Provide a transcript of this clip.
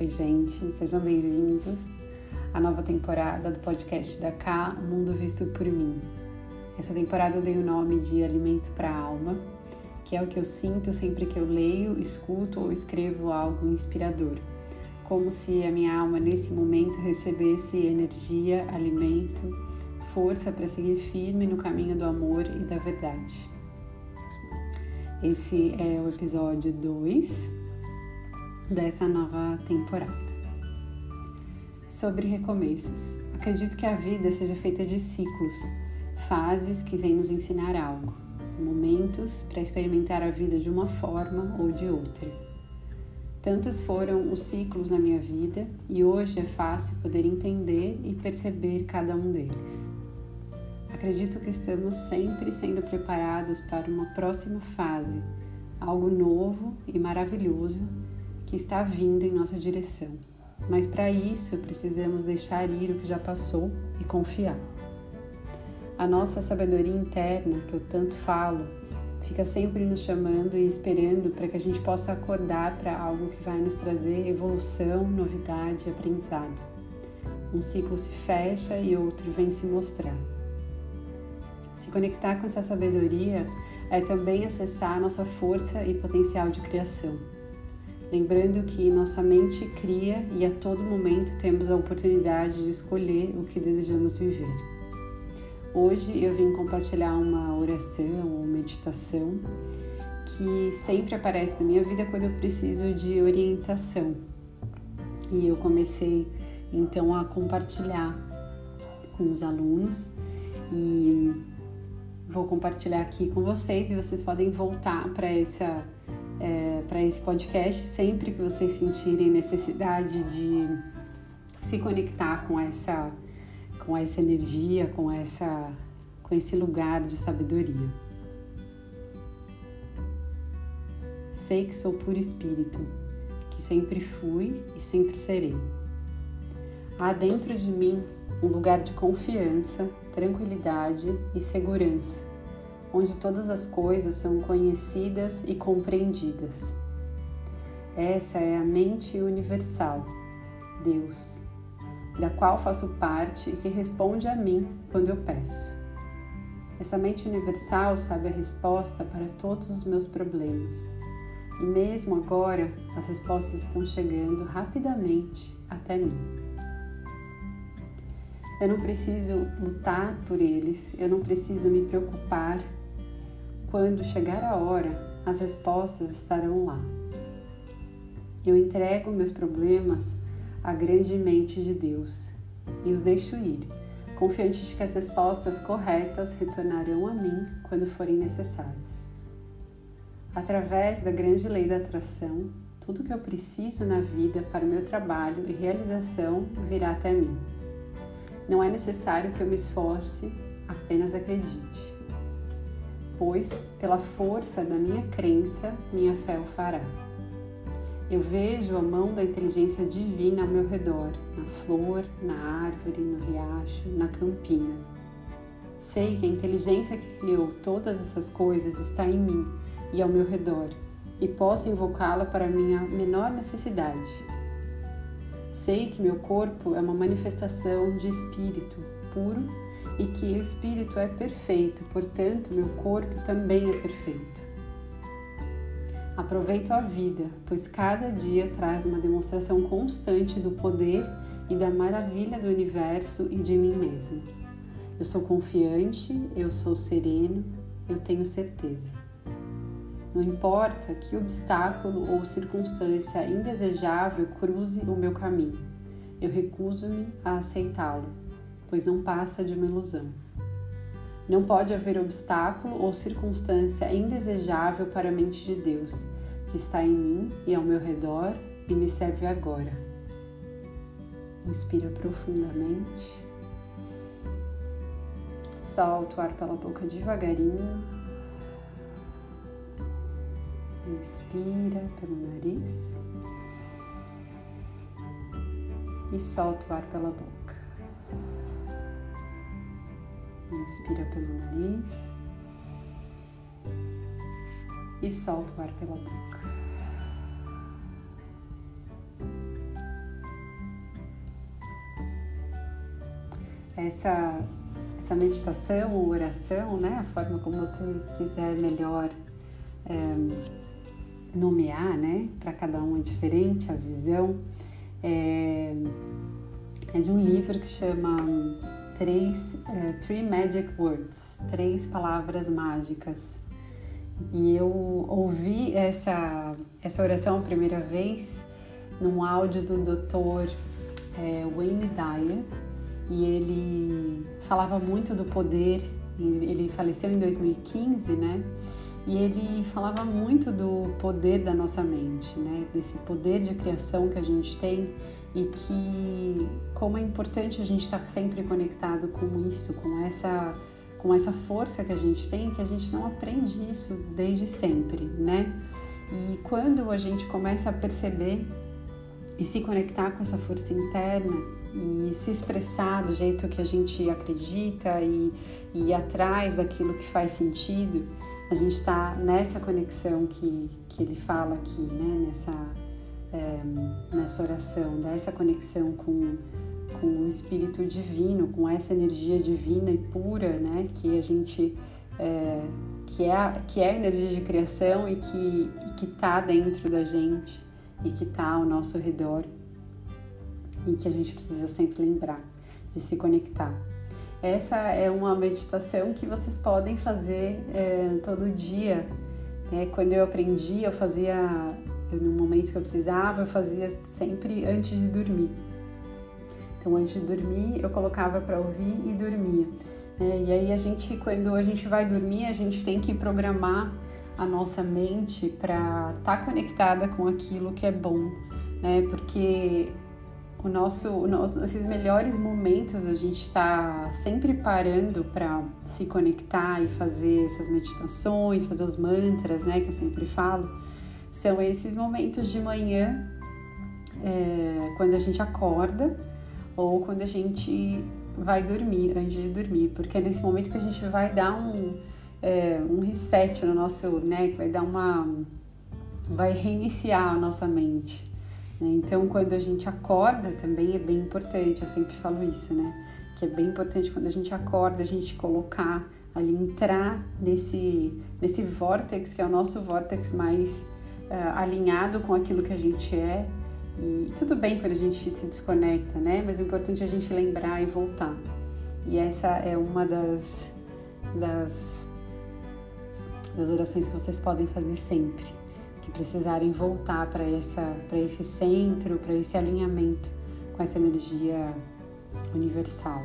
Oi, gente, sejam bem-vindos à nova temporada do podcast da K, O Mundo Visto por Mim. Essa temporada eu dei o nome de Alimento para a Alma, que é o que eu sinto sempre que eu leio, escuto ou escrevo algo inspirador. Como se a minha alma nesse momento recebesse energia, alimento, força para seguir firme no caminho do amor e da verdade. Esse é o episódio 2 dessa nova temporada. Sobre recomeços. Acredito que a vida seja feita de ciclos, fases que vêm nos ensinar algo, momentos para experimentar a vida de uma forma ou de outra. Tantos foram os ciclos na minha vida e hoje é fácil poder entender e perceber cada um deles. Acredito que estamos sempre sendo preparados para uma próxima fase, algo novo e maravilhoso que está vindo em nossa direção. Mas para isso precisamos deixar ir o que já passou e confiar. A nossa sabedoria interna, que eu tanto falo, fica sempre nos chamando e esperando para que a gente possa acordar para algo que vai nos trazer evolução, novidade e aprendizado. Um ciclo se fecha e outro vem se mostrar. Se conectar com essa sabedoria é também acessar nossa força e potencial de criação lembrando que nossa mente cria e a todo momento temos a oportunidade de escolher o que desejamos viver. Hoje eu vim compartilhar uma oração ou meditação que sempre aparece na minha vida quando eu preciso de orientação. E eu comecei então a compartilhar com os alunos e vou compartilhar aqui com vocês e vocês podem voltar para essa é, para esse podcast sempre que vocês sentirem necessidade de se conectar com essa com essa energia, com essa com esse lugar de sabedoria. Sei que sou puro espírito, que sempre fui e sempre serei. Há dentro de mim um lugar de confiança, tranquilidade e segurança onde todas as coisas são conhecidas e compreendidas. Essa é a mente universal, Deus, da qual faço parte e que responde a mim quando eu peço. Essa mente universal sabe a resposta para todos os meus problemas. E mesmo agora, as respostas estão chegando rapidamente até mim. Eu não preciso lutar por eles, eu não preciso me preocupar quando chegar a hora, as respostas estarão lá. Eu entrego meus problemas à grande mente de Deus e os deixo ir, confiante de que as respostas corretas retornarão a mim quando forem necessárias. Através da grande lei da atração, tudo que eu preciso na vida para o meu trabalho e realização virá até mim. Não é necessário que eu me esforce, apenas acredite pois pela força da minha crença, minha fé o fará. Eu vejo a mão da inteligência divina ao meu redor, na flor, na árvore, no riacho, na campina. Sei que a inteligência que criou todas essas coisas está em mim e ao meu redor, e posso invocá-la para minha menor necessidade. Sei que meu corpo é uma manifestação de espírito puro e que o espírito é perfeito, portanto, meu corpo também é perfeito. Aproveito a vida, pois cada dia traz uma demonstração constante do poder e da maravilha do universo e de mim mesmo. Eu sou confiante, eu sou sereno, eu tenho certeza. Não importa que obstáculo ou circunstância indesejável cruze o meu caminho, eu recuso-me a aceitá-lo pois não passa de uma ilusão. Não pode haver obstáculo ou circunstância indesejável para a mente de Deus, que está em mim e ao meu redor e me serve agora. Inspira profundamente. Solta o ar pela boca devagarinho. Inspira pelo nariz. E solta o ar pela boca. inspira pelo nariz e solta o ar pela boca. Essa, essa meditação ou oração, né, a forma como você quiser melhor é, nomear, né, para cada um é diferente a visão, é, é de um livro que chama três, uh, Three Magic Words, três palavras mágicas. E eu ouvi essa, essa oração a primeira vez num áudio do Dr. É, Wayne Dyer e ele falava muito do poder. Ele faleceu em 2015, né? E ele falava muito do poder da nossa mente, né? Desse poder de criação que a gente tem e que como é importante a gente estar sempre conectado com isso, com essa com essa força que a gente tem, que a gente não aprende isso desde sempre, né? E quando a gente começa a perceber e se conectar com essa força interna e se expressar do jeito que a gente acredita e, e ir atrás daquilo que faz sentido, a gente está nessa conexão que, que ele fala aqui, né? Nessa é, nessa oração, dessa conexão com, com o Espírito Divino, com essa energia divina e pura, né? Que a gente é, que é a, que é a energia de criação e que e que está dentro da gente e que está ao nosso redor e que a gente precisa sempre lembrar de se conectar. Essa é uma meditação que vocês podem fazer é, todo dia. É, quando eu aprendi, eu fazia eu, no momento que eu precisava, eu fazia sempre antes de dormir. Então, antes de dormir, eu colocava para ouvir e dormia. É, e aí, a gente, quando a gente vai dormir, a gente tem que programar a nossa mente para estar tá conectada com aquilo que é bom, né? Porque o nosso, o nosso, esses melhores momentos a gente está sempre parando para se conectar e fazer essas meditações, fazer os mantras, né? Que eu sempre falo são esses momentos de manhã, é, quando a gente acorda ou quando a gente vai dormir, antes de dormir, porque é nesse momento que a gente vai dar um, é, um reset no nosso, né, vai dar uma, vai reiniciar a nossa mente. Né? Então, quando a gente acorda também é bem importante, eu sempre falo isso, né, que é bem importante quando a gente acorda, a gente colocar ali, entrar nesse, nesse vórtex, que é o nosso vórtex mais uh, alinhado com aquilo que a gente é. E tudo bem quando a gente se desconecta, né? Mas o importante é a gente lembrar e voltar. E essa é uma das, das, das orações que vocês podem fazer sempre, que precisarem voltar para esse centro, para esse alinhamento com essa energia universal.